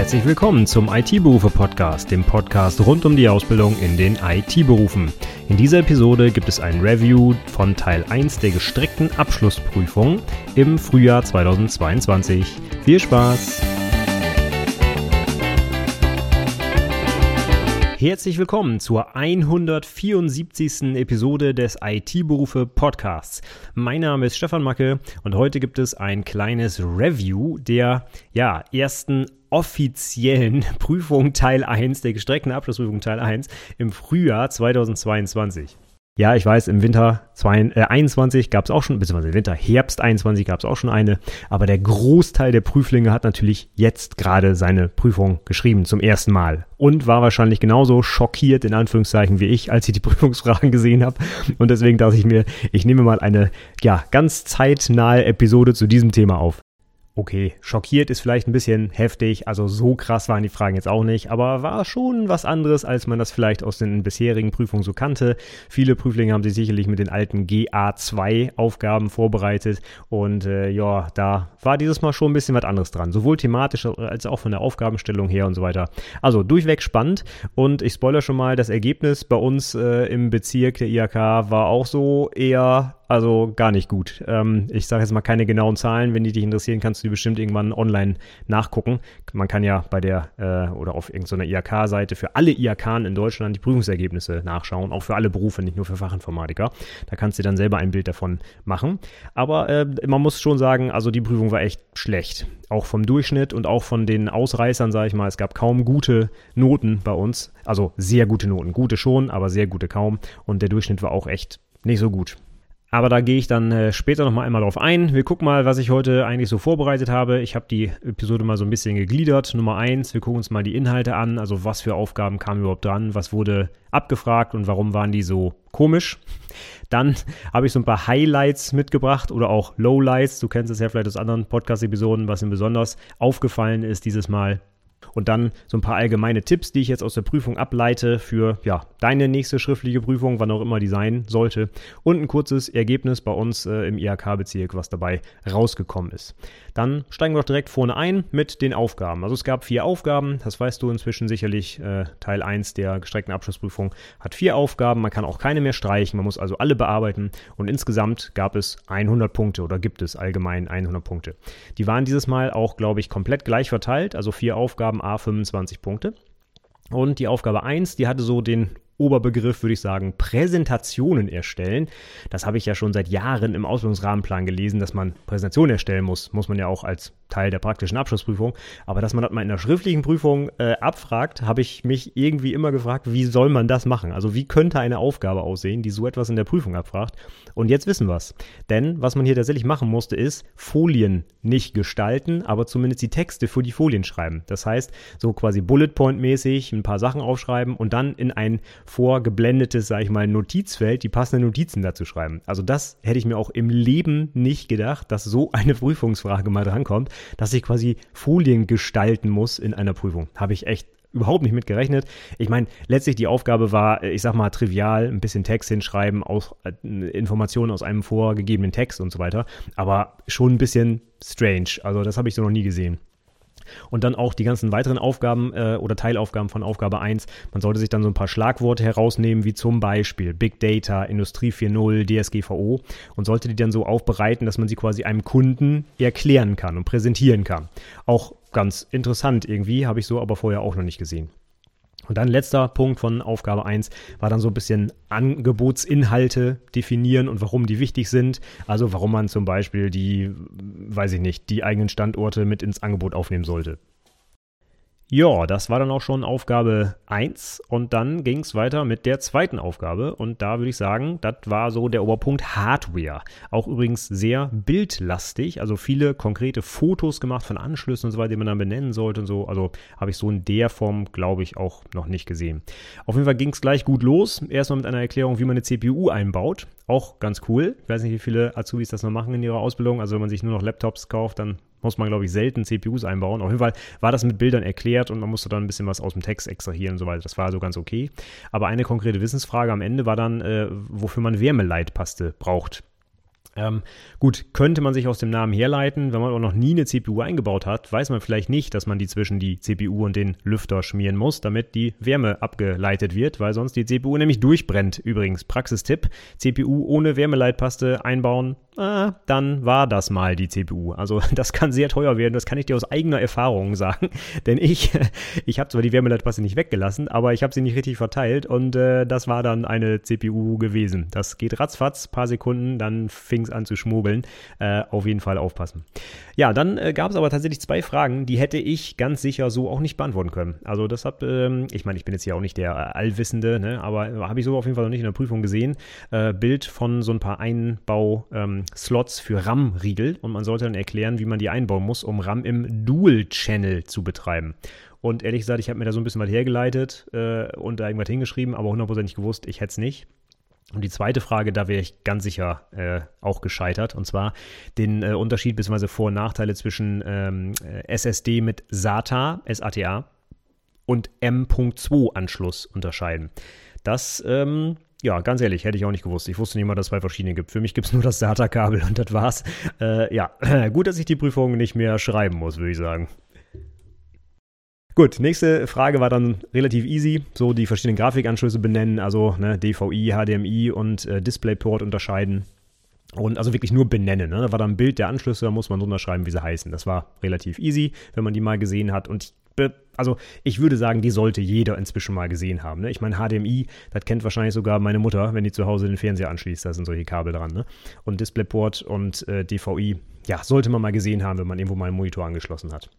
Herzlich willkommen zum IT-Berufe-Podcast, dem Podcast rund um die Ausbildung in den IT-Berufen. In dieser Episode gibt es ein Review von Teil 1 der gestreckten Abschlussprüfung im Frühjahr 2022. Viel Spaß! Herzlich willkommen zur 174. Episode des IT-Berufe Podcasts. Mein Name ist Stefan Macke und heute gibt es ein kleines Review der ja, ersten offiziellen Prüfung Teil 1, der gestreckten Abschlussprüfung Teil 1 im Frühjahr 2022. Ja, ich weiß, im Winter 21 äh, gab es auch schon, beziehungsweise im Winter Herbst 21 gab es auch schon eine, aber der Großteil der Prüflinge hat natürlich jetzt gerade seine Prüfung geschrieben, zum ersten Mal. Und war wahrscheinlich genauso schockiert, in Anführungszeichen, wie ich, als ich die Prüfungsfragen gesehen habe. Und deswegen dachte ich mir, ich nehme mal eine, ja, ganz zeitnahe Episode zu diesem Thema auf. Okay, schockiert ist vielleicht ein bisschen heftig, also so krass waren die Fragen jetzt auch nicht, aber war schon was anderes, als man das vielleicht aus den bisherigen Prüfungen so kannte. Viele Prüflinge haben sich sicherlich mit den alten GA2-Aufgaben vorbereitet und äh, ja, da war dieses Mal schon ein bisschen was anderes dran, sowohl thematisch als auch von der Aufgabenstellung her und so weiter. Also durchweg spannend und ich spoilere schon mal, das Ergebnis bei uns äh, im Bezirk der IHK war auch so eher also gar nicht gut. Ähm, ich sage jetzt mal keine genauen Zahlen. Wenn die dich interessieren, kannst du die bestimmt irgendwann online nachgucken. Man kann ja bei der äh, oder auf irgendeiner IHK-Seite für alle IHK in Deutschland die Prüfungsergebnisse nachschauen. Auch für alle Berufe, nicht nur für Fachinformatiker. Da kannst du dann selber ein Bild davon machen. Aber äh, man muss schon sagen, also die Prüfung war echt schlecht. Auch vom Durchschnitt und auch von den Ausreißern, sage ich mal. Es gab kaum gute Noten bei uns. Also sehr gute Noten. Gute schon, aber sehr gute kaum. Und der Durchschnitt war auch echt nicht so gut. Aber da gehe ich dann äh, später nochmal einmal drauf ein. Wir gucken mal, was ich heute eigentlich so vorbereitet habe. Ich habe die Episode mal so ein bisschen gegliedert. Nummer eins, wir gucken uns mal die Inhalte an. Also was für Aufgaben kamen überhaupt dran, was wurde abgefragt und warum waren die so komisch. Dann habe ich so ein paar Highlights mitgebracht oder auch Lowlights. Du kennst es ja vielleicht aus anderen Podcast-Episoden, was ihm besonders aufgefallen ist dieses Mal. Und dann so ein paar allgemeine Tipps, die ich jetzt aus der Prüfung ableite für ja, deine nächste schriftliche Prüfung, wann auch immer die sein sollte. Und ein kurzes Ergebnis bei uns äh, im IHK-Bezirk, was dabei rausgekommen ist. Dann steigen wir doch direkt vorne ein mit den Aufgaben. Also es gab vier Aufgaben, das weißt du inzwischen sicherlich. Äh, Teil 1 der gestreckten Abschlussprüfung hat vier Aufgaben, man kann auch keine mehr streichen, man muss also alle bearbeiten. Und insgesamt gab es 100 Punkte oder gibt es allgemein 100 Punkte. Die waren dieses Mal auch, glaube ich, komplett gleich verteilt, also vier Aufgaben A 25 Punkte. Und die Aufgabe 1, die hatte so den Oberbegriff, würde ich sagen, Präsentationen erstellen. Das habe ich ja schon seit Jahren im Ausbildungsrahmenplan gelesen, dass man Präsentationen erstellen muss. Muss man ja auch als Teil der praktischen Abschlussprüfung. Aber dass man das mal in der schriftlichen Prüfung äh, abfragt, habe ich mich irgendwie immer gefragt, wie soll man das machen? Also wie könnte eine Aufgabe aussehen, die so etwas in der Prüfung abfragt? Und jetzt wissen wir es. Denn was man hier tatsächlich machen musste, ist Folien nicht gestalten, aber zumindest die Texte für die Folien schreiben. Das heißt, so quasi Bullet Point mäßig ein paar Sachen aufschreiben und dann in ein vorgeblendetes, sage ich mal, Notizfeld die passenden Notizen dazu schreiben. Also das hätte ich mir auch im Leben nicht gedacht, dass so eine Prüfungsfrage mal drankommt, dass ich quasi Folien gestalten muss in einer Prüfung. Habe ich echt überhaupt nicht mit gerechnet. Ich meine, letztlich die Aufgabe war, ich sag mal, trivial, ein bisschen Text hinschreiben, aus, äh, Informationen aus einem vorgegebenen Text und so weiter, aber schon ein bisschen strange. Also das habe ich so noch nie gesehen. Und dann auch die ganzen weiteren Aufgaben äh, oder Teilaufgaben von Aufgabe 1. Man sollte sich dann so ein paar Schlagworte herausnehmen, wie zum Beispiel Big Data, Industrie 4.0, DSGVO und sollte die dann so aufbereiten, dass man sie quasi einem Kunden erklären kann und präsentieren kann. Auch ganz interessant irgendwie, habe ich so aber vorher auch noch nicht gesehen. Und dann letzter Punkt von Aufgabe 1 war dann so ein bisschen Angebotsinhalte definieren und warum die wichtig sind. Also warum man zum Beispiel die, weiß ich nicht, die eigenen Standorte mit ins Angebot aufnehmen sollte. Ja, das war dann auch schon Aufgabe 1 und dann ging es weiter mit der zweiten Aufgabe und da würde ich sagen, das war so der Oberpunkt Hardware. Auch übrigens sehr bildlastig, also viele konkrete Fotos gemacht von Anschlüssen und so weiter, die man dann benennen sollte und so. Also habe ich so in der Form, glaube ich, auch noch nicht gesehen. Auf jeden Fall ging es gleich gut los. Erstmal mit einer Erklärung, wie man eine CPU einbaut. Auch ganz cool. Ich weiß nicht, wie viele Azubis das noch machen in ihrer Ausbildung. Also wenn man sich nur noch Laptops kauft, dann muss man, glaube ich, selten CPUs einbauen. Auf jeden Fall war das mit Bildern erklärt und man musste dann ein bisschen was aus dem Text extrahieren und so weiter. Das war also ganz okay. Aber eine konkrete Wissensfrage am Ende war dann, äh, wofür man Wärmeleitpaste braucht. Ähm, gut, könnte man sich aus dem Namen herleiten, wenn man auch noch nie eine CPU eingebaut hat, weiß man vielleicht nicht, dass man die zwischen die CPU und den Lüfter schmieren muss, damit die Wärme abgeleitet wird, weil sonst die CPU nämlich durchbrennt. Übrigens, Praxistipp, CPU ohne Wärmeleitpaste einbauen, ah, dann war das mal die CPU. Also das kann sehr teuer werden, das kann ich dir aus eigener Erfahrung sagen, denn ich, ich habe zwar die Wärmeleitpaste nicht weggelassen, aber ich habe sie nicht richtig verteilt und äh, das war dann eine CPU gewesen. Das geht ratzfatz, paar Sekunden, dann fing es an zu schmuggeln. Äh, auf jeden Fall aufpassen. Ja, dann äh, gab es aber tatsächlich zwei Fragen, die hätte ich ganz sicher so auch nicht beantworten können. Also das hat, ähm, ich meine, ich bin jetzt ja auch nicht der äh, Allwissende, ne, aber äh, habe ich so auf jeden Fall noch nicht in der Prüfung gesehen. Äh, Bild von so ein paar Einbau-Slots ähm, für RAM-Riegel und man sollte dann erklären, wie man die einbauen muss, um RAM im Dual-Channel zu betreiben. Und ehrlich gesagt, ich habe mir da so ein bisschen was hergeleitet äh, und da irgendwas hingeschrieben, aber hundertprozentig gewusst, ich hätte es nicht. Und die zweite Frage, da wäre ich ganz sicher äh, auch gescheitert, und zwar den äh, Unterschied bzw. Vor- und Nachteile zwischen ähm, SSD mit SATA, SATA und M.2 Anschluss unterscheiden. Das, ähm, ja, ganz ehrlich, hätte ich auch nicht gewusst. Ich wusste nicht mal, dass es zwei verschiedene gibt. Für mich gibt es nur das SATA-Kabel und das war's. Äh, ja, gut, dass ich die Prüfung nicht mehr schreiben muss, würde ich sagen. Gut, nächste Frage war dann relativ easy. So die verschiedenen Grafikanschlüsse benennen, also ne, DVI, HDMI und äh, DisplayPort unterscheiden. Und also wirklich nur benennen. Ne? Da war dann ein Bild der Anschlüsse, da muss man unterschreiben, wie sie heißen. Das war relativ easy, wenn man die mal gesehen hat. Und ich, also ich würde sagen, die sollte jeder inzwischen mal gesehen haben. Ne? Ich meine, HDMI, das kennt wahrscheinlich sogar meine Mutter, wenn die zu Hause den Fernseher anschließt. Da sind solche Kabel dran. Ne? Und DisplayPort und äh, DVI, ja, sollte man mal gesehen haben, wenn man irgendwo mal einen Monitor angeschlossen hat.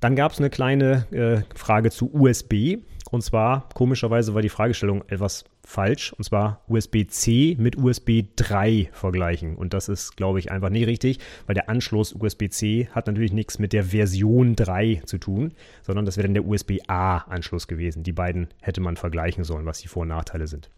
Dann gab es eine kleine äh, Frage zu USB. Und zwar, komischerweise war die Fragestellung etwas falsch. Und zwar USB-C mit USB 3 vergleichen. Und das ist, glaube ich, einfach nicht richtig, weil der Anschluss USB-C hat natürlich nichts mit der Version 3 zu tun, sondern das wäre dann der USB-A-Anschluss gewesen. Die beiden hätte man vergleichen sollen, was die Vor- und Nachteile sind.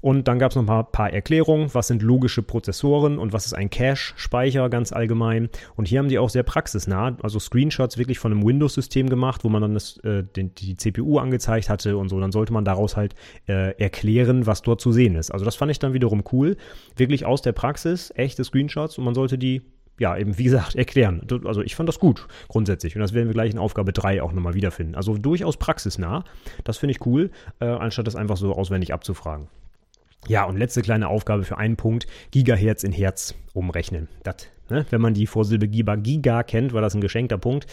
Und dann gab es noch ein paar, Erklärungen, was sind logische Prozessoren und was ist ein Cache-Speicher ganz allgemein. Und hier haben die auch sehr praxisnah, also Screenshots wirklich von einem Windows-System gemacht, wo man dann das, äh, den, die CPU angezeigt hatte und so. Dann sollte man daraus halt äh, erklären, was dort zu sehen ist. Also das fand ich dann wiederum cool. Wirklich aus der Praxis, echte Screenshots und man sollte die ja, eben wie gesagt, erklären. Also ich fand das gut grundsätzlich und das werden wir gleich in Aufgabe 3 auch nochmal wiederfinden. Also durchaus praxisnah. Das finde ich cool, äh, anstatt das einfach so auswendig abzufragen. Ja, und letzte kleine Aufgabe für einen Punkt, Gigahertz in Hertz umrechnen. Das, ne, wenn man die Vorsilbe Giga, Giga kennt, war das ein geschenkter Punkt.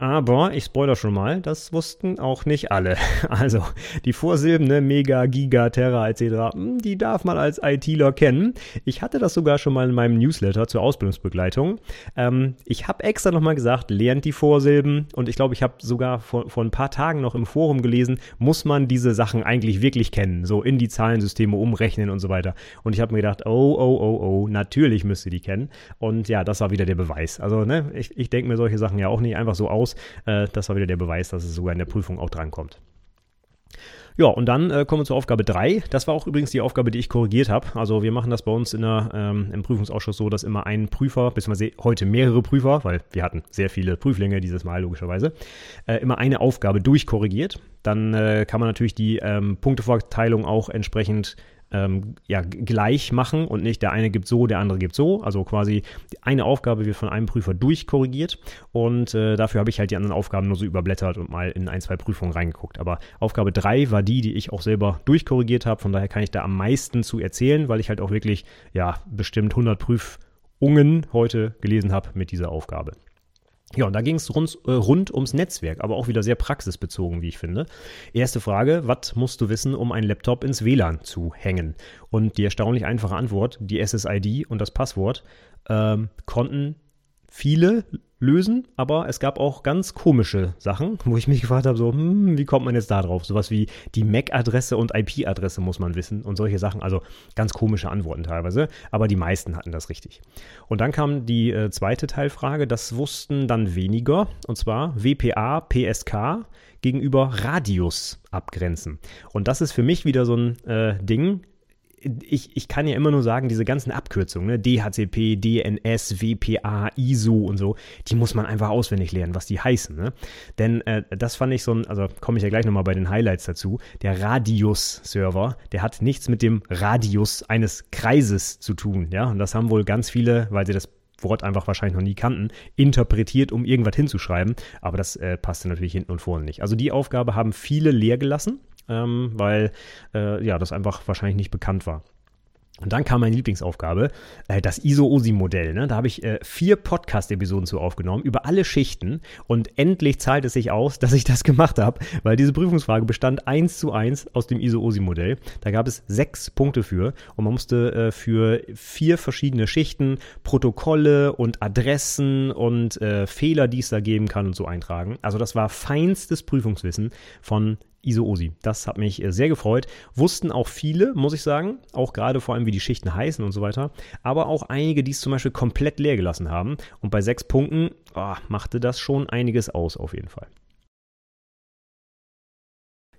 Aber ich spoiler schon mal, das wussten auch nicht alle. Also die Vorsilben, ne, Mega, Giga, Terra etc., hm, die darf man als ITler kennen. Ich hatte das sogar schon mal in meinem Newsletter zur Ausbildungsbegleitung. Ähm, ich habe extra nochmal gesagt, lernt die Vorsilben. Und ich glaube, ich habe sogar vor, vor ein paar Tagen noch im Forum gelesen, muss man diese Sachen eigentlich wirklich kennen, so in die Zahlensysteme umrechnen und so weiter. Und ich habe mir gedacht, oh, oh, oh, oh, natürlich müsst ihr die kennen. Und ja, das war wieder der Beweis. Also ne, ich, ich denke mir solche Sachen ja auch nicht einfach so aus. Äh, das war wieder der Beweis, dass es sogar in der Prüfung auch drankommt. Ja, und dann äh, kommen wir zur Aufgabe 3. Das war auch übrigens die Aufgabe, die ich korrigiert habe. Also wir machen das bei uns in der, ähm, im Prüfungsausschuss so, dass immer ein Prüfer, beziehungsweise heute mehrere Prüfer, weil wir hatten sehr viele Prüflinge dieses Mal logischerweise, äh, immer eine Aufgabe durchkorrigiert. Dann äh, kann man natürlich die ähm, Punkteverteilung auch entsprechend ähm, ja, gleich machen und nicht der eine gibt so, der andere gibt so. Also quasi eine Aufgabe wird von einem Prüfer durchkorrigiert und äh, dafür habe ich halt die anderen Aufgaben nur so überblättert und mal in ein, zwei Prüfungen reingeguckt. Aber Aufgabe 3 war die, die ich auch selber durchkorrigiert habe. Von daher kann ich da am meisten zu erzählen, weil ich halt auch wirklich, ja, bestimmt 100 Prüfungen heute gelesen habe mit dieser Aufgabe. Ja, und da ging es rund, äh, rund ums Netzwerk, aber auch wieder sehr praxisbezogen, wie ich finde. Erste Frage, was musst du wissen, um einen Laptop ins WLAN zu hängen? Und die erstaunlich einfache Antwort, die SSID und das Passwort, ähm, konnten viele lösen, aber es gab auch ganz komische Sachen, wo ich mich gefragt habe, so, hm, wie kommt man jetzt da drauf? Sowas wie die MAC-Adresse und IP-Adresse muss man wissen und solche Sachen, also ganz komische Antworten teilweise, aber die meisten hatten das richtig. Und dann kam die äh, zweite Teilfrage, das wussten dann weniger, und zwar WPA, PSK gegenüber Radius abgrenzen. Und das ist für mich wieder so ein äh, Ding, ich, ich kann ja immer nur sagen, diese ganzen Abkürzungen, ne, DHCP, DNS, WPA, ISO und so, die muss man einfach auswendig lernen, was die heißen. Ne? Denn äh, das fand ich so ein, also komme ich ja gleich nochmal bei den Highlights dazu, der Radius-Server, der hat nichts mit dem Radius eines Kreises zu tun. Ja, und das haben wohl ganz viele, weil sie das Wort einfach wahrscheinlich noch nie kannten, interpretiert, um irgendwas hinzuschreiben. Aber das äh, passte natürlich hinten und vorne nicht. Also die Aufgabe haben viele leer gelassen, ähm, weil äh, ja, das einfach wahrscheinlich nicht bekannt war. Und dann kam meine Lieblingsaufgabe, äh, das ISO-OSI-Modell. Ne? Da habe ich äh, vier Podcast-Episoden zu aufgenommen, über alle Schichten. Und endlich zahlt es sich aus, dass ich das gemacht habe, weil diese Prüfungsfrage bestand eins zu eins aus dem ISO-OSI-Modell. Da gab es sechs Punkte für. Und man musste äh, für vier verschiedene Schichten Protokolle und Adressen und Fehler, die es da geben kann und so eintragen. Also das war feinstes Prüfungswissen von ISO-OSI. Das hat mich äh, sehr gefreut. Wussten auch viele, muss ich sagen, auch gerade vor allem, wie die Schichten heißen und so weiter. Aber auch einige, die es zum Beispiel komplett leer gelassen haben. Und bei sechs Punkten oh, machte das schon einiges aus, auf jeden Fall.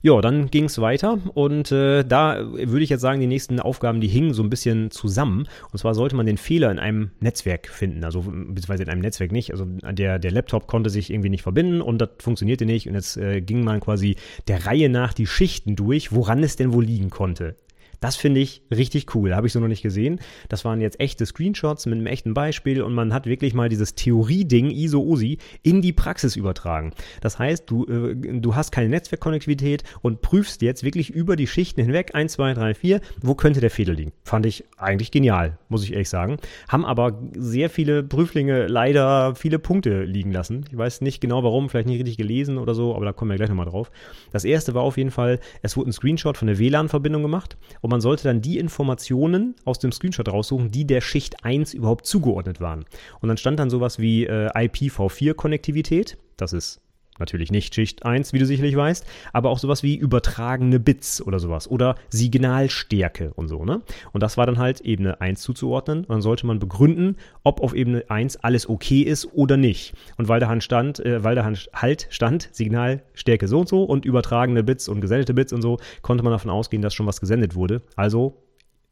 Ja, dann ging es weiter und äh, da würde ich jetzt sagen, die nächsten Aufgaben, die hingen so ein bisschen zusammen. Und zwar sollte man den Fehler in einem Netzwerk finden, also beziehungsweise in einem Netzwerk nicht. Also der, der Laptop konnte sich irgendwie nicht verbinden und das funktionierte nicht. Und jetzt äh, ging man quasi der Reihe nach die Schichten durch, woran es denn wohl liegen konnte. Das finde ich richtig cool. Habe ich so noch nicht gesehen. Das waren jetzt echte Screenshots mit einem echten Beispiel und man hat wirklich mal dieses Theorie-Ding ISO-OSI in die Praxis übertragen. Das heißt, du, äh, du hast keine Netzwerkkonnektivität und prüfst jetzt wirklich über die Schichten hinweg, 1, 2, 3, 4, wo könnte der Fehler liegen. Fand ich eigentlich genial, muss ich ehrlich sagen. Haben aber sehr viele Prüflinge leider viele Punkte liegen lassen. Ich weiß nicht genau warum, vielleicht nicht richtig gelesen oder so, aber da kommen wir gleich nochmal drauf. Das erste war auf jeden Fall, es wurde ein Screenshot von der WLAN-Verbindung gemacht und und man sollte dann die Informationen aus dem Screenshot raussuchen, die der Schicht 1 überhaupt zugeordnet waren. Und dann stand dann sowas wie äh, IPv4-Konnektivität, das ist Natürlich nicht Schicht 1, wie du sicherlich weißt, aber auch sowas wie übertragene Bits oder sowas oder Signalstärke und so, ne? Und das war dann halt Ebene 1 zuzuordnen und dann sollte man begründen, ob auf Ebene 1 alles okay ist oder nicht. Und weil da halt stand, äh, weil da halt stand Signalstärke so und so und übertragene Bits und gesendete Bits und so, konnte man davon ausgehen, dass schon was gesendet wurde. Also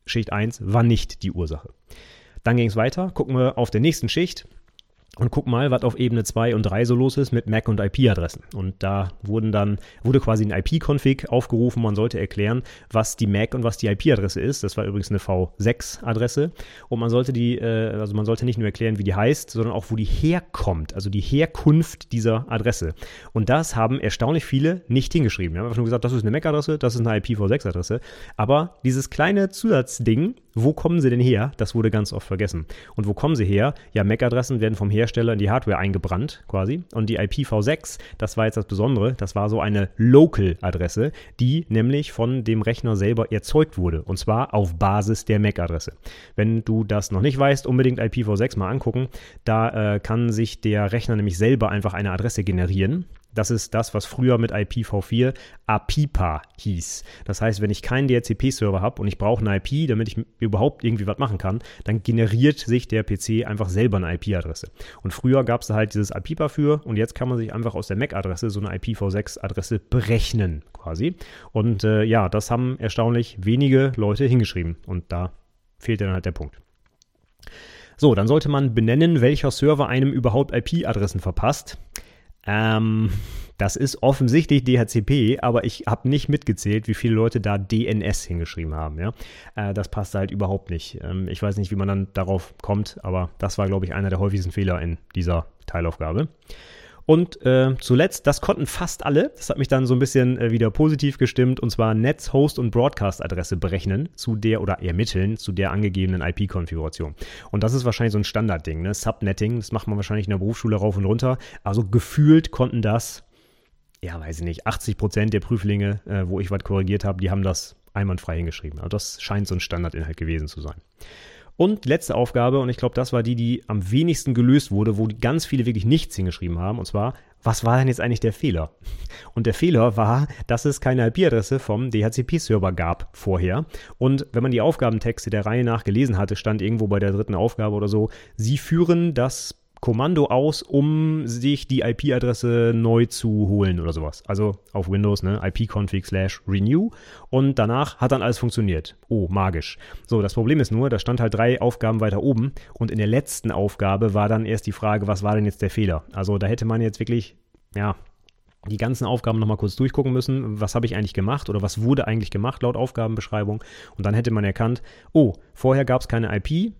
Schicht 1 war nicht die Ursache. Dann ging es weiter. Gucken wir auf der nächsten Schicht und guck mal, was auf Ebene 2 und 3 so los ist mit MAC und IP-Adressen. Und da wurden dann, wurde quasi ein IP-Config aufgerufen. Man sollte erklären, was die MAC und was die IP-Adresse ist. Das war übrigens eine V6-Adresse. Und man sollte die, äh, also man sollte nicht nur erklären, wie die heißt, sondern auch, wo die herkommt. Also die Herkunft dieser Adresse. Und das haben erstaunlich viele nicht hingeschrieben. Wir haben einfach nur gesagt, das ist eine MAC-Adresse, das ist eine IPv6-Adresse. Aber dieses kleine Zusatzding, wo kommen sie denn her? Das wurde ganz oft vergessen. Und wo kommen sie her? Ja, MAC-Adressen werden vom Hersteller Hersteller in die Hardware eingebrannt quasi. Und die IPv6, das war jetzt das Besondere, das war so eine Local-Adresse, die nämlich von dem Rechner selber erzeugt wurde. Und zwar auf Basis der MAC-Adresse. Wenn du das noch nicht weißt, unbedingt IPv6 mal angucken. Da äh, kann sich der Rechner nämlich selber einfach eine Adresse generieren. Das ist das, was früher mit IPv4 APIPA hieß. Das heißt, wenn ich keinen DHCP-Server habe und ich brauche eine IP, damit ich überhaupt irgendwie was machen kann, dann generiert sich der PC einfach selber eine IP-Adresse. Und früher gab es da halt dieses APIPA für und jetzt kann man sich einfach aus der MAC-Adresse so eine IPv6-Adresse berechnen quasi. Und äh, ja, das haben erstaunlich wenige Leute hingeschrieben und da fehlt dann halt der Punkt. So, dann sollte man benennen, welcher Server einem überhaupt IP-Adressen verpasst. Ähm, das ist offensichtlich DHCP, aber ich habe nicht mitgezählt, wie viele Leute da DNS hingeschrieben haben. Ja? Äh, das passt halt überhaupt nicht. Ähm, ich weiß nicht, wie man dann darauf kommt, aber das war, glaube ich, einer der häufigsten Fehler in dieser Teilaufgabe. Und äh, zuletzt, das konnten fast alle. Das hat mich dann so ein bisschen äh, wieder positiv gestimmt. Und zwar Netz, Host und Broadcast-Adresse berechnen zu der oder ermitteln zu der angegebenen IP-Konfiguration. Und das ist wahrscheinlich so ein Standardding. Ne? Subnetting, das macht man wahrscheinlich in der Berufsschule rauf und runter. Also gefühlt konnten das, ja, weiß ich nicht, 80 Prozent der Prüflinge, äh, wo ich was korrigiert habe, die haben das einwandfrei hingeschrieben. Also das scheint so ein Standardinhalt gewesen zu sein. Und letzte Aufgabe, und ich glaube, das war die, die am wenigsten gelöst wurde, wo ganz viele wirklich nichts hingeschrieben haben, und zwar, was war denn jetzt eigentlich der Fehler? Und der Fehler war, dass es keine IP-Adresse vom DHCP-Server gab vorher. Und wenn man die Aufgabentexte der Reihe nach gelesen hatte, stand irgendwo bei der dritten Aufgabe oder so, sie führen das Kommando aus, um sich die IP-Adresse neu zu holen oder sowas. Also auf Windows, ne, ipconfig slash renew und danach hat dann alles funktioniert. Oh, magisch. So, das Problem ist nur, da stand halt drei Aufgaben weiter oben und in der letzten Aufgabe war dann erst die Frage, was war denn jetzt der Fehler? Also da hätte man jetzt wirklich, ja, die ganzen Aufgaben nochmal kurz durchgucken müssen, was habe ich eigentlich gemacht oder was wurde eigentlich gemacht laut Aufgabenbeschreibung und dann hätte man erkannt, oh, vorher gab es keine IP,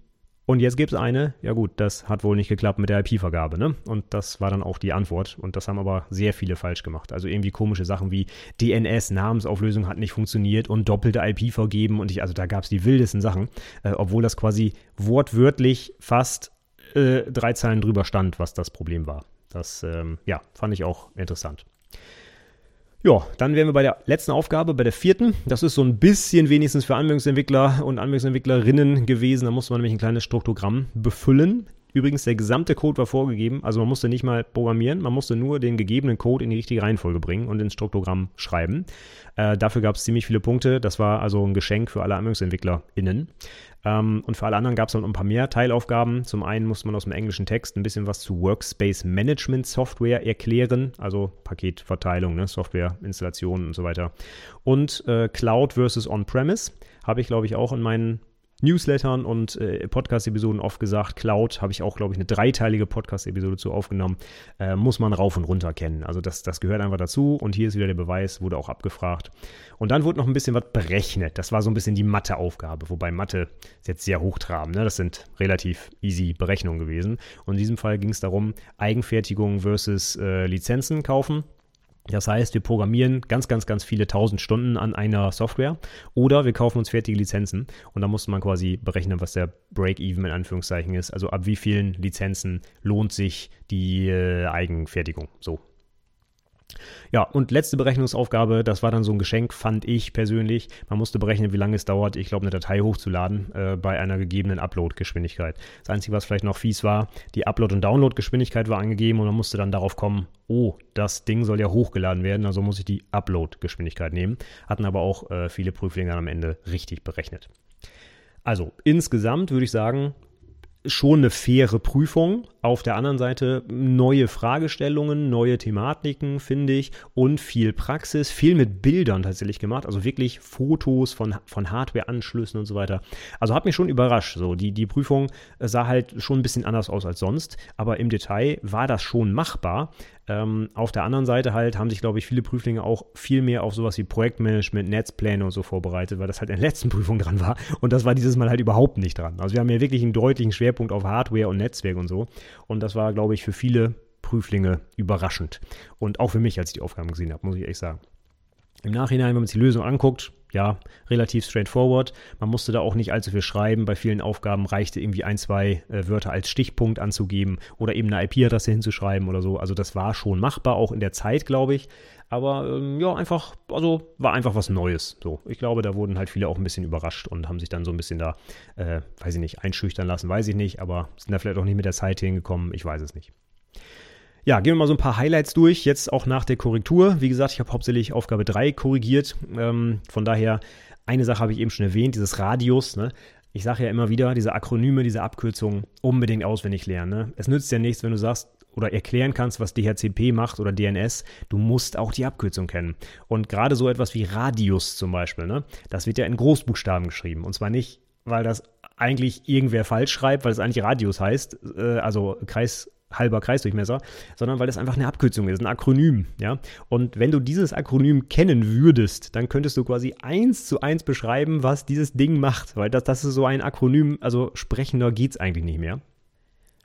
und jetzt gibt es eine, ja gut, das hat wohl nicht geklappt mit der IP-Vergabe, ne? Und das war dann auch die Antwort. Und das haben aber sehr viele falsch gemacht. Also irgendwie komische Sachen wie DNS, Namensauflösung hat nicht funktioniert und doppelte IP vergeben. Und ich, also da gab es die wildesten Sachen, äh, obwohl das quasi wortwörtlich fast äh, drei Zeilen drüber stand, was das Problem war. Das, ähm, ja, fand ich auch interessant. Ja, dann wären wir bei der letzten Aufgabe, bei der vierten. Das ist so ein bisschen wenigstens für Anwendungsentwickler und Anwendungsentwicklerinnen gewesen. Da musste man nämlich ein kleines Struktogramm befüllen. Übrigens, der gesamte Code war vorgegeben, also man musste nicht mal programmieren, man musste nur den gegebenen Code in die richtige Reihenfolge bringen und ins Struktogramm schreiben. Äh, dafür gab es ziemlich viele Punkte. Das war also ein Geschenk für alle AnwendungsentwicklerInnen. Ähm, und für alle anderen gab es noch ein paar mehr Teilaufgaben. Zum einen musste man aus dem englischen Text ein bisschen was zu Workspace Management Software erklären, also Paketverteilung, ne, Softwareinstallationen und so weiter. Und äh, Cloud versus On-Premise habe ich, glaube ich, auch in meinen Newslettern und äh, Podcast-Episoden oft gesagt. Cloud habe ich auch, glaube ich, eine dreiteilige Podcast-Episode zu aufgenommen. Äh, muss man rauf und runter kennen. Also das, das gehört einfach dazu. Und hier ist wieder der Beweis, wurde auch abgefragt. Und dann wurde noch ein bisschen was berechnet. Das war so ein bisschen die Mathe-Aufgabe. Wobei Mathe ist jetzt sehr hochtrabend. Ne? Das sind relativ easy Berechnungen gewesen. Und in diesem Fall ging es darum, Eigenfertigung versus äh, Lizenzen kaufen. Das heißt, wir programmieren ganz, ganz, ganz viele tausend Stunden an einer Software oder wir kaufen uns fertige Lizenzen und da muss man quasi berechnen, was der Break-Even in Anführungszeichen ist. Also ab wie vielen Lizenzen lohnt sich die äh, Eigenfertigung. So, ja, und letzte Berechnungsaufgabe, das war dann so ein Geschenk, fand ich persönlich. Man musste berechnen, wie lange es dauert, ich glaube, eine Datei hochzuladen äh, bei einer gegebenen Upload-Geschwindigkeit. Das Einzige, was vielleicht noch fies war, die Upload- und Download-Geschwindigkeit war angegeben und man musste dann darauf kommen, oh, das Ding soll ja hochgeladen werden, also muss ich die Upload-Geschwindigkeit nehmen. Hatten aber auch äh, viele Prüflinge am Ende richtig berechnet. Also insgesamt würde ich sagen, schon eine faire Prüfung. Auf der anderen Seite neue Fragestellungen, neue Thematiken, finde ich, und viel Praxis, viel mit Bildern tatsächlich gemacht, also wirklich Fotos von, von Hardware-Anschlüssen und so weiter. Also hat mich schon überrascht. So, die, die Prüfung sah halt schon ein bisschen anders aus als sonst, aber im Detail war das schon machbar. Ähm, auf der anderen Seite halt haben sich, glaube ich, viele Prüflinge auch viel mehr auf sowas wie Projektmanagement, Netzpläne und so vorbereitet, weil das halt in der letzten Prüfung dran war. Und das war dieses Mal halt überhaupt nicht dran. Also wir haben ja wirklich einen deutlichen Schwerpunkt auf Hardware und Netzwerk und so. Und das war, glaube ich, für viele Prüflinge überraschend. Und auch für mich, als ich die Aufgaben gesehen habe, muss ich echt sagen. Im Nachhinein, wenn man sich die Lösung anguckt, ja, relativ straightforward. Man musste da auch nicht allzu viel schreiben. Bei vielen Aufgaben reichte irgendwie ein, zwei äh, Wörter als Stichpunkt anzugeben oder eben eine IP-Adresse hinzuschreiben oder so. Also das war schon machbar, auch in der Zeit, glaube ich. Aber ähm, ja, einfach, also war einfach was Neues. So, ich glaube, da wurden halt viele auch ein bisschen überrascht und haben sich dann so ein bisschen da, äh, weiß ich nicht, einschüchtern lassen, weiß ich nicht, aber sind da vielleicht auch nicht mit der Zeit hingekommen, ich weiß es nicht. Ja, gehen wir mal so ein paar Highlights durch, jetzt auch nach der Korrektur. Wie gesagt, ich habe hauptsächlich Aufgabe 3 korrigiert. Ähm, von daher, eine Sache habe ich eben schon erwähnt, dieses Radius. Ne? Ich sage ja immer wieder, diese Akronyme, diese Abkürzungen unbedingt auswendig lernen. Ne? Es nützt ja nichts, wenn du sagst, oder erklären kannst, was DHCP macht oder DNS, du musst auch die Abkürzung kennen. Und gerade so etwas wie Radius zum Beispiel, ne? das wird ja in Großbuchstaben geschrieben. Und zwar nicht, weil das eigentlich irgendwer falsch schreibt, weil es eigentlich Radius heißt, äh, also Kreis halber Kreisdurchmesser, sondern weil das einfach eine Abkürzung ist, ein Akronym, ja. Und wenn du dieses Akronym kennen würdest, dann könntest du quasi eins zu eins beschreiben, was dieses Ding macht, weil das, das ist so ein Akronym, also sprechender geht's eigentlich nicht mehr.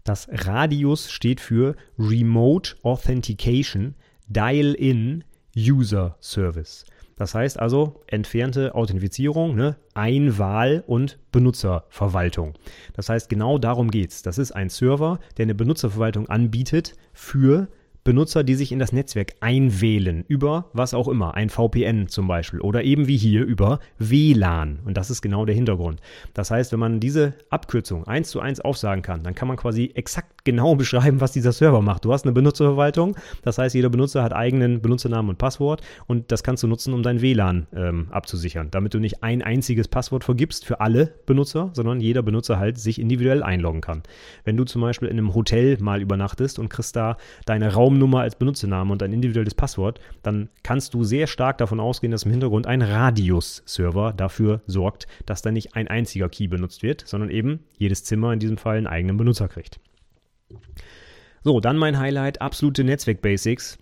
Das Radius steht für Remote Authentication Dial-in User Service. Das heißt also entfernte Authentifizierung, ne? Einwahl und Benutzerverwaltung. Das heißt, genau darum geht es. Das ist ein Server, der eine Benutzerverwaltung anbietet für Benutzer, die sich in das Netzwerk einwählen, über was auch immer, ein VPN zum Beispiel oder eben wie hier über WLAN. Und das ist genau der Hintergrund. Das heißt, wenn man diese Abkürzung eins zu eins aufsagen kann, dann kann man quasi exakt genau beschreiben, was dieser Server macht. Du hast eine Benutzerverwaltung, das heißt, jeder Benutzer hat eigenen Benutzernamen und Passwort und das kannst du nutzen, um dein WLAN ähm, abzusichern, damit du nicht ein einziges Passwort vergibst für alle Benutzer, sondern jeder Benutzer halt sich individuell einloggen kann. Wenn du zum Beispiel in einem Hotel mal übernachtest und kriegst da deine Raumnummer als Benutzername und ein individuelles Passwort, dann kannst du sehr stark davon ausgehen, dass im Hintergrund ein Radius-Server dafür sorgt, dass da nicht ein einziger Key benutzt wird, sondern eben jedes Zimmer in diesem Fall einen eigenen Benutzer kriegt. So, dann mein Highlight, absolute Netzwerk-Basics.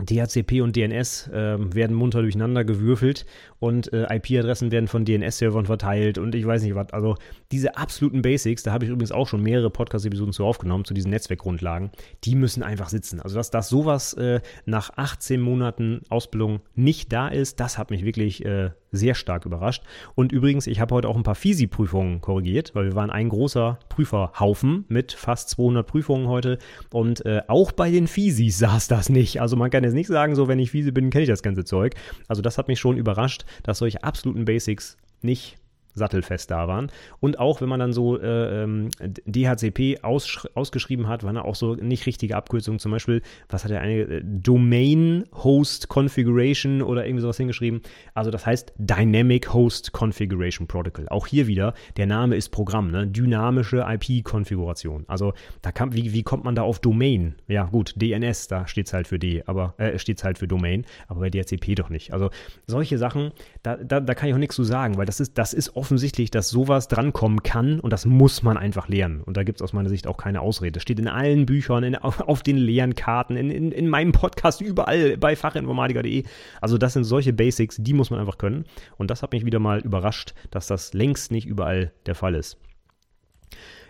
DHCP und DNS äh, werden munter durcheinander gewürfelt und äh, IP-Adressen werden von DNS-Servern verteilt und ich weiß nicht was. Also diese absoluten Basics, da habe ich übrigens auch schon mehrere Podcast-Episoden zu aufgenommen, zu diesen Netzwerkgrundlagen, die müssen einfach sitzen. Also dass, dass sowas äh, nach 18 Monaten Ausbildung nicht da ist, das hat mich wirklich äh, sehr stark überrascht. Und übrigens, ich habe heute auch ein paar FISI-Prüfungen korrigiert, weil wir waren ein großer Prüferhaufen mit fast 200 Prüfungen heute. Und äh, auch bei den FISIs saß das nicht. Also man kann jetzt nicht sagen, so wenn ich FISI bin, kenne ich das ganze Zeug. Also das hat mich schon überrascht, dass solche absoluten Basics nicht sattelfest da waren. Und auch wenn man dann so äh, ähm, DHCP aus, ausgeschrieben hat, waren da auch so nicht richtige Abkürzungen. Zum Beispiel, was hat er eine äh, Domain Host Configuration oder irgendwie sowas hingeschrieben? Also das heißt Dynamic Host Configuration Protocol. Auch hier wieder, der Name ist Programm, ne? dynamische IP-Konfiguration. Also da kann, wie, wie kommt man da auf Domain? Ja gut, DNS, da steht es halt für D, aber äh, steht es halt für Domain, aber bei DHCP doch nicht. Also solche Sachen, da, da, da kann ich auch nichts zu sagen, weil das ist, das ist offensichtlich, dass sowas drankommen kann und das muss man einfach lernen. Und da gibt es aus meiner Sicht auch keine Ausrede. Das steht in allen Büchern, in, auf den Lernkarten, in, in, in meinem Podcast, überall bei fachinformatiker.de. Also das sind solche Basics, die muss man einfach können. Und das hat mich wieder mal überrascht, dass das längst nicht überall der Fall ist.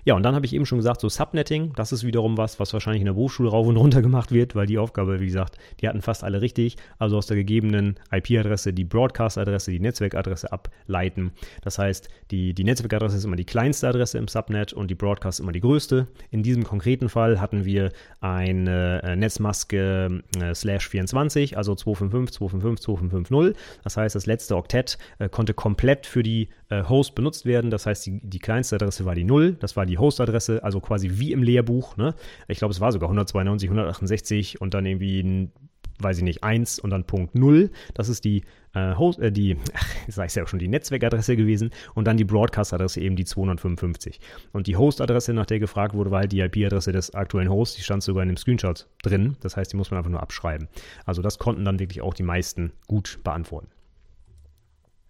Ja, und dann habe ich eben schon gesagt, so Subnetting, das ist wiederum was, was wahrscheinlich in der Berufsschule rauf und runter gemacht wird, weil die Aufgabe, wie gesagt, die hatten fast alle richtig. Also aus der gegebenen IP-Adresse die Broadcast-Adresse, die Netzwerkadresse ableiten. Das heißt, die, die Netzwerkadresse ist immer die kleinste Adresse im Subnet und die Broadcast immer die größte. In diesem konkreten Fall hatten wir eine äh, Netzmaske äh, slash 24, also 255, 255, 2550. Das heißt, das letzte Oktett äh, konnte komplett für die äh, Host benutzt werden. Das heißt, die, die kleinste Adresse war die 0, das war die Hostadresse, also quasi wie im Lehrbuch. Ne? Ich glaube, es war sogar 192, 168 und dann irgendwie ein weiß ich nicht, 1 und dann Punkt 0. Das ist die, äh, Host, äh, die, ach, sag ich ja schon, die Netzwerkadresse gewesen und dann die Broadcast-Adresse eben die 255. Und die Host-Adresse, nach der gefragt wurde, war halt die IP-Adresse des aktuellen Hosts, die stand sogar in dem Screenshot drin. Das heißt, die muss man einfach nur abschreiben. Also das konnten dann wirklich auch die meisten gut beantworten.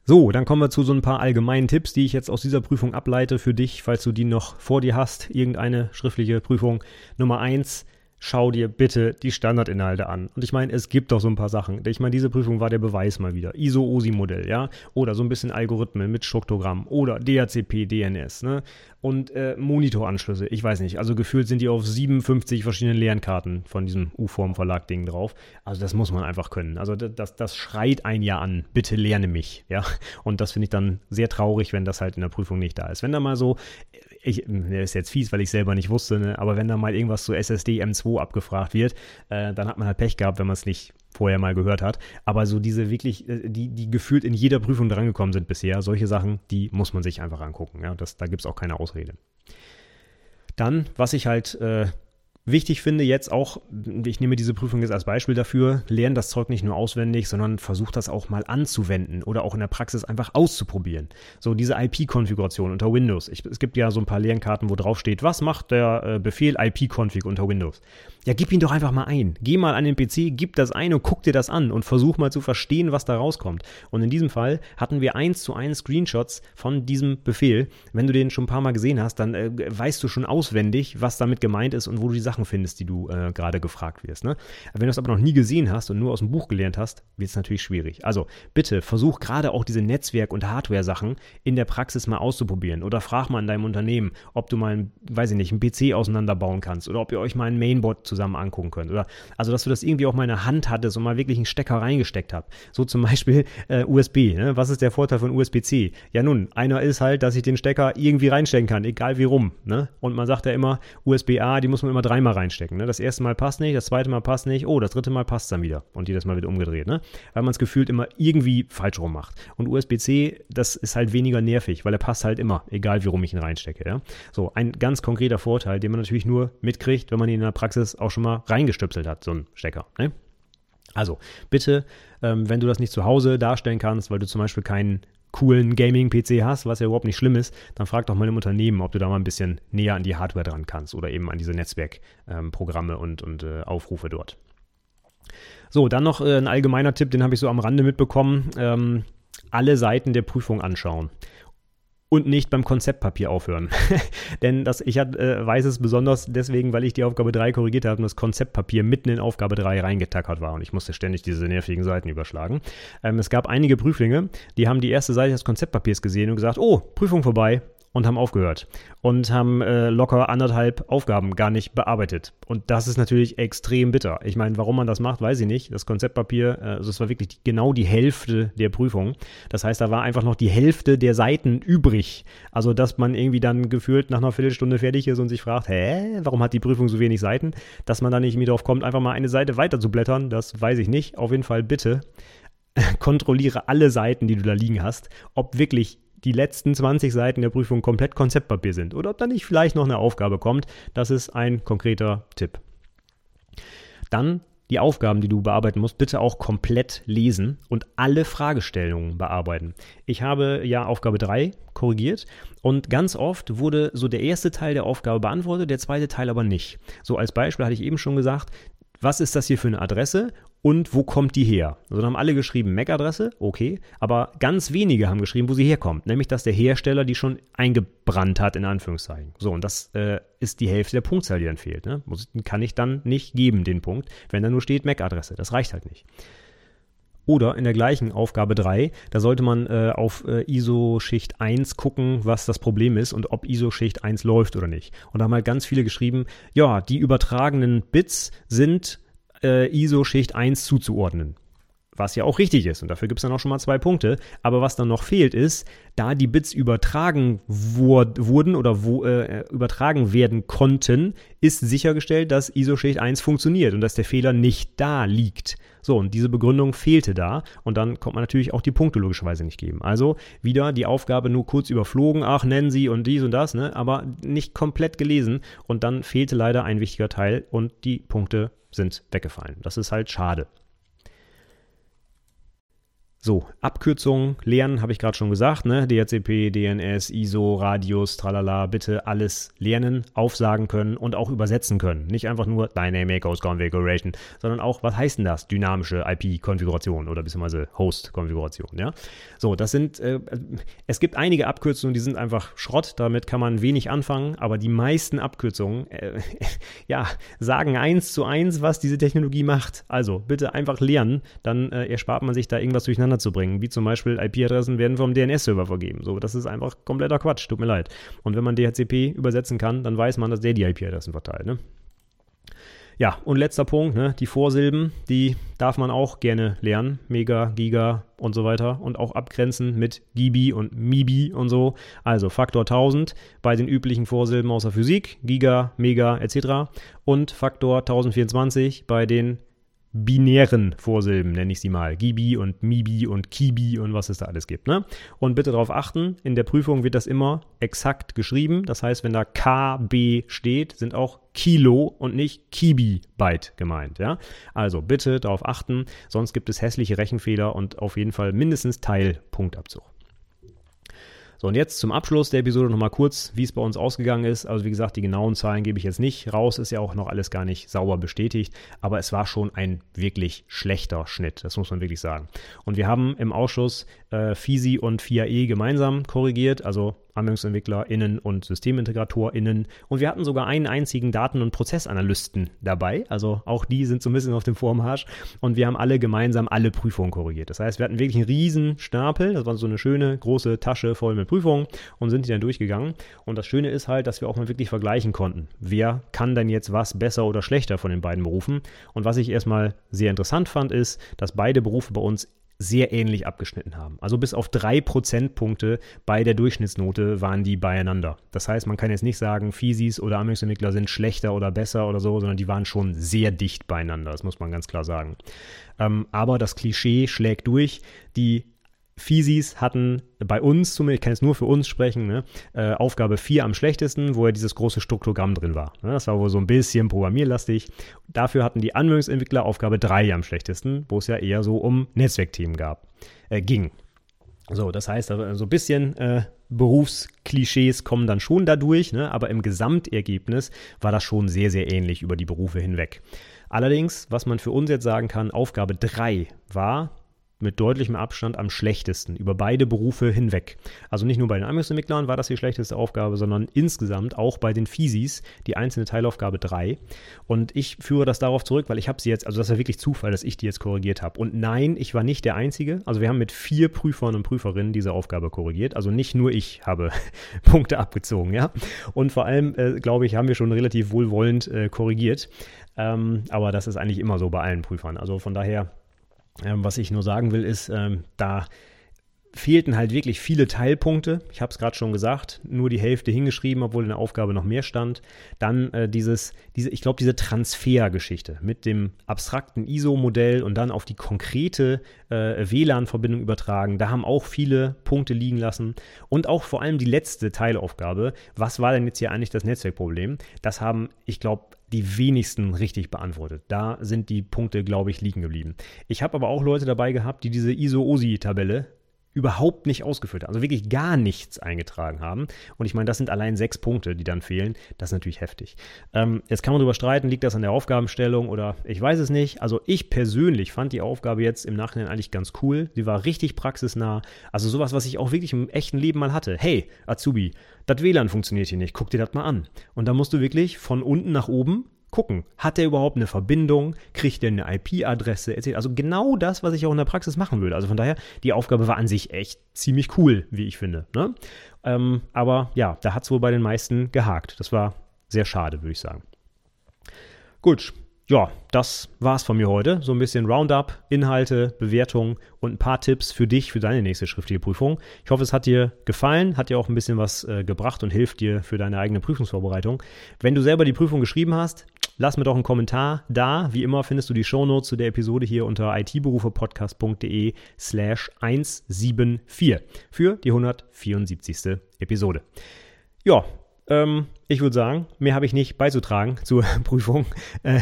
So, dann kommen wir zu so ein paar allgemeinen Tipps, die ich jetzt aus dieser Prüfung ableite für dich, falls du die noch vor dir hast, irgendeine schriftliche Prüfung. Nummer eins, schau dir bitte die Standardinhalte an. Und ich meine, es gibt doch so ein paar Sachen. Ich meine, diese Prüfung war der Beweis mal wieder. ISO-OSI-Modell, ja? Oder so ein bisschen Algorithmen mit Struktogramm oder DHCP, DNS, ne? Und äh, Monitoranschlüsse. Ich weiß nicht. Also gefühlt sind die auf 57 verschiedenen Lernkarten von diesem U-Form-Verlag-Ding drauf. Also das muss man einfach können. Also das, das schreit ein Jahr an. Bitte lerne mich, ja? Und das finde ich dann sehr traurig, wenn das halt in der Prüfung nicht da ist. Wenn da mal so ich, der ist jetzt fies, weil ich selber nicht wusste, ne? aber wenn da mal irgendwas zu SSD M2 abgefragt wird, äh, dann hat man halt Pech gehabt, wenn man es nicht vorher mal gehört hat. Aber so diese wirklich, äh, die, die gefühlt in jeder Prüfung drangekommen sind bisher, solche Sachen, die muss man sich einfach angucken. Ja? Das, da gibt es auch keine Ausrede. Dann, was ich halt äh, Wichtig finde jetzt auch, ich nehme diese Prüfung jetzt als Beispiel dafür, lern das Zeug nicht nur auswendig, sondern versuch das auch mal anzuwenden oder auch in der Praxis einfach auszuprobieren. So diese IP-Konfiguration unter Windows. Ich, es gibt ja so ein paar Lernkarten, wo drauf steht, was macht der äh, Befehl IP-Config unter Windows? Ja, gib ihn doch einfach mal ein. Geh mal an den PC, gib das ein und guck dir das an und versuch mal zu verstehen, was da rauskommt. Und in diesem Fall hatten wir eins zu eins Screenshots von diesem Befehl. Wenn du den schon ein paar Mal gesehen hast, dann äh, weißt du schon auswendig, was damit gemeint ist und wo du die Sachen findest, die du äh, gerade gefragt wirst. Ne? Wenn du es aber noch nie gesehen hast und nur aus dem Buch gelernt hast, wird es natürlich schwierig. Also bitte versuch gerade auch diese Netzwerk- und Hardware-Sachen in der Praxis mal auszuprobieren oder frag mal in deinem Unternehmen, ob du mal, weiß ich nicht, einen PC auseinanderbauen kannst oder ob ihr euch mal ein Mainboard zusammen angucken könnt. Oder also, dass du das irgendwie auch mal in der Hand hattest und mal wirklich einen Stecker reingesteckt habt. So zum Beispiel äh, USB. Ne? Was ist der Vorteil von USB-C? Ja nun, einer ist halt, dass ich den Stecker irgendwie reinstecken kann, egal wie rum. Ne? Und man sagt ja immer, USB-A, die muss man immer dreimal reinstecken. Ne? Das erste Mal passt nicht, das zweite Mal passt nicht, oh, das dritte Mal passt dann wieder und jedes Mal wird umgedreht, ne? Weil man es gefühlt immer irgendwie falsch rum macht. Und USB-C, das ist halt weniger nervig, weil er passt halt immer, egal wie rum ich ihn reinstecke, ja? So, ein ganz konkreter Vorteil, den man natürlich nur mitkriegt, wenn man ihn in der Praxis auch schon mal reingestöpselt hat, so ein Stecker, ne? Also, bitte, ähm, wenn du das nicht zu Hause darstellen kannst, weil du zum Beispiel keinen coolen Gaming-PC hast, was ja überhaupt nicht schlimm ist, dann frag doch mal im Unternehmen, ob du da mal ein bisschen näher an die Hardware dran kannst oder eben an diese Netzwerkprogramme ähm, und, und äh, Aufrufe dort. So, dann noch äh, ein allgemeiner Tipp, den habe ich so am Rande mitbekommen. Ähm, alle Seiten der Prüfung anschauen und nicht beim Konzeptpapier aufhören. Denn das, ich hat, äh, weiß es besonders deswegen, weil ich die Aufgabe 3 korrigiert habe und das Konzeptpapier mitten in Aufgabe 3 reingetackert war und ich musste ständig diese nervigen Seiten überschlagen. Ähm, es gab einige Prüflinge, die haben die erste Seite des Konzeptpapiers gesehen und gesagt, oh, Prüfung vorbei, und haben aufgehört und haben äh, locker anderthalb Aufgaben gar nicht bearbeitet. Und das ist natürlich extrem bitter. Ich meine, warum man das macht, weiß ich nicht. Das Konzeptpapier, äh, also es war wirklich die, genau die Hälfte der Prüfung. Das heißt, da war einfach noch die Hälfte der Seiten übrig. Also, dass man irgendwie dann gefühlt nach einer Viertelstunde fertig ist und sich fragt, hä, warum hat die Prüfung so wenig Seiten? Dass man da nicht mehr drauf kommt, einfach mal eine Seite weiter zu blättern, das weiß ich nicht. Auf jeden Fall bitte kontrolliere alle Seiten, die du da liegen hast, ob wirklich die letzten 20 Seiten der Prüfung komplett Konzeptpapier sind oder ob da nicht vielleicht noch eine Aufgabe kommt. Das ist ein konkreter Tipp. Dann die Aufgaben, die du bearbeiten musst, bitte auch komplett lesen und alle Fragestellungen bearbeiten. Ich habe ja Aufgabe 3 korrigiert und ganz oft wurde so der erste Teil der Aufgabe beantwortet, der zweite Teil aber nicht. So als Beispiel hatte ich eben schon gesagt, was ist das hier für eine Adresse und wo kommt die her? Also dann haben alle geschrieben MAC-Adresse, okay, aber ganz wenige haben geschrieben, wo sie herkommt, nämlich dass der Hersteller die schon eingebrannt hat, in Anführungszeichen. So, und das äh, ist die Hälfte der Punktzahl, die dann fehlt. Ne? Kann ich dann nicht geben, den Punkt, wenn da nur steht MAC-Adresse. Das reicht halt nicht. Oder in der gleichen Aufgabe 3, da sollte man äh, auf äh, ISO-Schicht 1 gucken, was das Problem ist und ob ISO-Schicht 1 läuft oder nicht. Und da haben halt ganz viele geschrieben, ja, die übertragenen Bits sind ISO-Schicht 1 zuzuordnen. Was ja auch richtig ist und dafür gibt es dann auch schon mal zwei Punkte. Aber was dann noch fehlt ist, da die Bits übertragen wurden oder wo, äh, übertragen werden konnten, ist sichergestellt, dass ISO-Schicht 1 funktioniert und dass der Fehler nicht da liegt. So, und diese Begründung fehlte da und dann kommt man natürlich auch die Punkte logischerweise nicht geben. Also wieder die Aufgabe nur kurz überflogen, ach, nennen Sie und dies und das, ne, aber nicht komplett gelesen und dann fehlte leider ein wichtiger Teil und die Punkte sind weggefallen. Das ist halt schade. So, Abkürzungen lernen, habe ich gerade schon gesagt, ne? DHCP, DNS, ISO, Radius, tralala, bitte alles lernen, aufsagen können und auch übersetzen können. Nicht einfach nur Dynamic Host Configuration, sondern auch, was heißt denn das? Dynamische IP-Konfiguration oder beziehungsweise Host-Konfiguration, ja? So, das sind, äh, es gibt einige Abkürzungen, die sind einfach Schrott, damit kann man wenig anfangen, aber die meisten Abkürzungen, äh, ja, sagen eins zu eins, was diese Technologie macht. Also, bitte einfach lernen, dann äh, erspart man sich da irgendwas durcheinander durcheinander zu bringen. Wie zum Beispiel IP-Adressen werden vom DNS-Server vergeben. So, das ist einfach kompletter Quatsch, tut mir leid. Und wenn man DHCP übersetzen kann, dann weiß man, dass der die IP-Adressen verteilt. Ne? Ja, und letzter Punkt, ne, die Vorsilben, die darf man auch gerne lernen. Mega, Giga und so weiter. Und auch abgrenzen mit Gibi und Mibi und so. Also Faktor 1000 bei den üblichen Vorsilben außer Physik, Giga, Mega etc. Und Faktor 1024 bei den binären Vorsilben, nenne ich sie mal. Gibi und Mibi und Kibi und was es da alles gibt. Ne? Und bitte darauf achten, in der Prüfung wird das immer exakt geschrieben. Das heißt, wenn da KB steht, sind auch Kilo und nicht Kibi-Byte gemeint. Ja? Also bitte darauf achten, sonst gibt es hässliche Rechenfehler und auf jeden Fall mindestens Teilpunktabzug. So, und jetzt zum Abschluss der Episode nochmal kurz, wie es bei uns ausgegangen ist. Also wie gesagt, die genauen Zahlen gebe ich jetzt nicht raus, ist ja auch noch alles gar nicht sauber bestätigt, aber es war schon ein wirklich schlechter Schnitt, das muss man wirklich sagen. Und wir haben im Ausschuss äh, FISI und FIAE gemeinsam korrigiert, also AnwendungsentwicklerInnen und SystemintegratorInnen. Und wir hatten sogar einen einzigen Daten- und Prozessanalysten dabei. Also auch die sind so ein bisschen auf dem Vormarsch. Und wir haben alle gemeinsam alle Prüfungen korrigiert. Das heißt, wir hatten wirklich einen riesen Stapel. Das war so eine schöne große Tasche voll mit Prüfungen und sind die dann durchgegangen. Und das Schöne ist halt, dass wir auch mal wirklich vergleichen konnten. Wer kann denn jetzt was besser oder schlechter von den beiden Berufen? Und was ich erstmal sehr interessant fand, ist, dass beide Berufe bei uns sehr ähnlich abgeschnitten haben. Also bis auf drei Prozentpunkte bei der Durchschnittsnote waren die beieinander. Das heißt, man kann jetzt nicht sagen, Physis oder Anwendungsentwickler sind schlechter oder besser oder so, sondern die waren schon sehr dicht beieinander. Das muss man ganz klar sagen. Ähm, aber das Klischee schlägt durch. Die Physis hatten bei uns, zumindest, ich kann jetzt nur für uns sprechen, ne, äh, Aufgabe 4 am schlechtesten, wo ja dieses große Struktogramm drin war. Ne, das war wohl so ein bisschen programmierlastig. Dafür hatten die Anwendungsentwickler Aufgabe 3 am schlechtesten, wo es ja eher so um Netzwerkthemen gab, äh, ging. So, das heißt, so ein bisschen äh, Berufsklischees kommen dann schon dadurch, ne, aber im Gesamtergebnis war das schon sehr, sehr ähnlich über die Berufe hinweg. Allerdings, was man für uns jetzt sagen kann, Aufgabe 3 war mit deutlichem Abstand am schlechtesten über beide Berufe hinweg. Also nicht nur bei den Anwendungsentwicklern war das die schlechteste Aufgabe, sondern insgesamt auch bei den Physis, die einzelne Teilaufgabe 3. Und ich führe das darauf zurück, weil ich habe sie jetzt, also das ja wirklich Zufall, dass ich die jetzt korrigiert habe. Und nein, ich war nicht der Einzige. Also wir haben mit vier Prüfern und Prüferinnen diese Aufgabe korrigiert. Also nicht nur ich habe Punkte abgezogen, ja. Und vor allem, äh, glaube ich, haben wir schon relativ wohlwollend äh, korrigiert. Ähm, aber das ist eigentlich immer so bei allen Prüfern. Also von daher ähm, was ich nur sagen will, ist, ähm, da fehlten halt wirklich viele Teilpunkte. Ich habe es gerade schon gesagt, nur die Hälfte hingeschrieben, obwohl in der Aufgabe noch mehr stand. Dann äh, dieses, diese, ich glaube, diese Transfergeschichte mit dem abstrakten ISO-Modell und dann auf die konkrete äh, WLAN-Verbindung übertragen. Da haben auch viele Punkte liegen lassen. Und auch vor allem die letzte Teilaufgabe. Was war denn jetzt hier eigentlich das Netzwerkproblem? Das haben, ich glaube, die wenigsten richtig beantwortet. Da sind die Punkte, glaube ich, liegen geblieben. Ich habe aber auch Leute dabei gehabt, die diese ISO-OSI-Tabelle überhaupt nicht ausgefüllt haben, also wirklich gar nichts eingetragen haben. Und ich meine, das sind allein sechs Punkte, die dann fehlen. Das ist natürlich heftig. Ähm, jetzt kann man darüber streiten, liegt das an der Aufgabenstellung oder ich weiß es nicht. Also ich persönlich fand die Aufgabe jetzt im Nachhinein eigentlich ganz cool. Sie war richtig praxisnah. Also sowas, was ich auch wirklich im echten Leben mal hatte. Hey, Azubi, das WLAN funktioniert hier nicht, guck dir das mal an. Und da musst du wirklich von unten nach oben gucken, hat er überhaupt eine Verbindung, kriegt er eine IP-Adresse, etc. Also genau das, was ich auch in der Praxis machen würde. Also von daher, die Aufgabe war an sich echt ziemlich cool, wie ich finde. Ne? Ähm, aber ja, da hat es wohl bei den meisten gehakt. Das war sehr schade, würde ich sagen. Gut, ja, das war's von mir heute. So ein bisschen Roundup, Inhalte, Bewertungen und ein paar Tipps für dich für deine nächste schriftliche Prüfung. Ich hoffe, es hat dir gefallen, hat dir auch ein bisschen was äh, gebracht und hilft dir für deine eigene Prüfungsvorbereitung. Wenn du selber die Prüfung geschrieben hast, lass mir doch einen Kommentar da. Wie immer findest du die Shownotes zu der Episode hier unter itberufepodcast.de slash 174 für die 174. Episode. Ja, ähm, ich würde sagen, mehr habe ich nicht beizutragen zur Prüfung. Äh,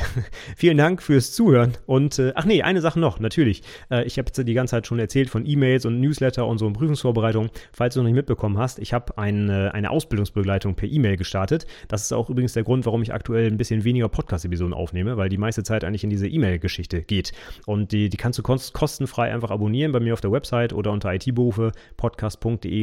vielen Dank fürs Zuhören. Und äh, ach nee, eine Sache noch, natürlich. Äh, ich habe jetzt die ganze Zeit schon erzählt von E-Mails und Newsletter und so in Prüfungsvorbereitung. Falls du noch nicht mitbekommen hast, ich habe eine, eine Ausbildungsbegleitung per E-Mail gestartet. Das ist auch übrigens der Grund, warum ich aktuell ein bisschen weniger Podcast-Episoden aufnehme, weil die meiste Zeit eigentlich in diese E-Mail-Geschichte geht. Und die, die kannst du kostenfrei einfach abonnieren bei mir auf der Website oder unter itberufe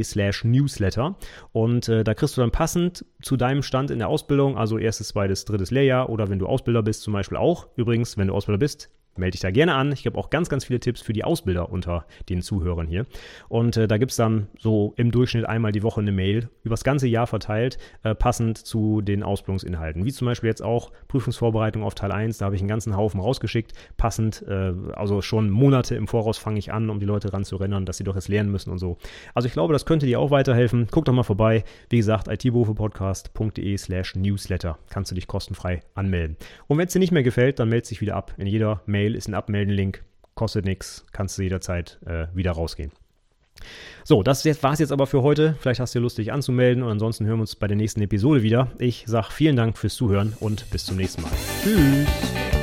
slash newsletter. Und äh, da kriegst du dann passend zu deinem Stand in der Ausbildung, also erstes, zweites, drittes Lehrjahr oder wenn du Ausbilder bist zum Beispiel auch. Übrigens, wenn du Ausbilder bist, melde dich da gerne an. Ich habe auch ganz, ganz viele Tipps für die Ausbilder unter den Zuhörern hier. Und äh, da gibt es dann so im Durchschnitt einmal die Woche eine Mail, übers ganze Jahr verteilt, äh, passend zu den Ausbildungsinhalten. Wie zum Beispiel jetzt auch Prüfungsvorbereitung auf Teil 1, da habe ich einen ganzen Haufen rausgeschickt, passend, äh, also schon Monate im Voraus fange ich an, um die Leute daran zu erinnern, dass sie doch jetzt lernen müssen und so. Also ich glaube, das könnte dir auch weiterhelfen. Guck doch mal vorbei. Wie gesagt, itberufepodcast.de slash newsletter. Kannst du dich kostenfrei anmelden. Und wenn es dir nicht mehr gefällt, dann melde dich wieder ab. In jeder Mail Mail ist ein Abmelden-Link, kostet nichts, kannst du jederzeit äh, wieder rausgehen. So, das war es jetzt aber für heute. Vielleicht hast du Lust, dich anzumelden und ansonsten hören wir uns bei der nächsten Episode wieder. Ich sage vielen Dank fürs Zuhören und bis zum nächsten Mal. Tschüss.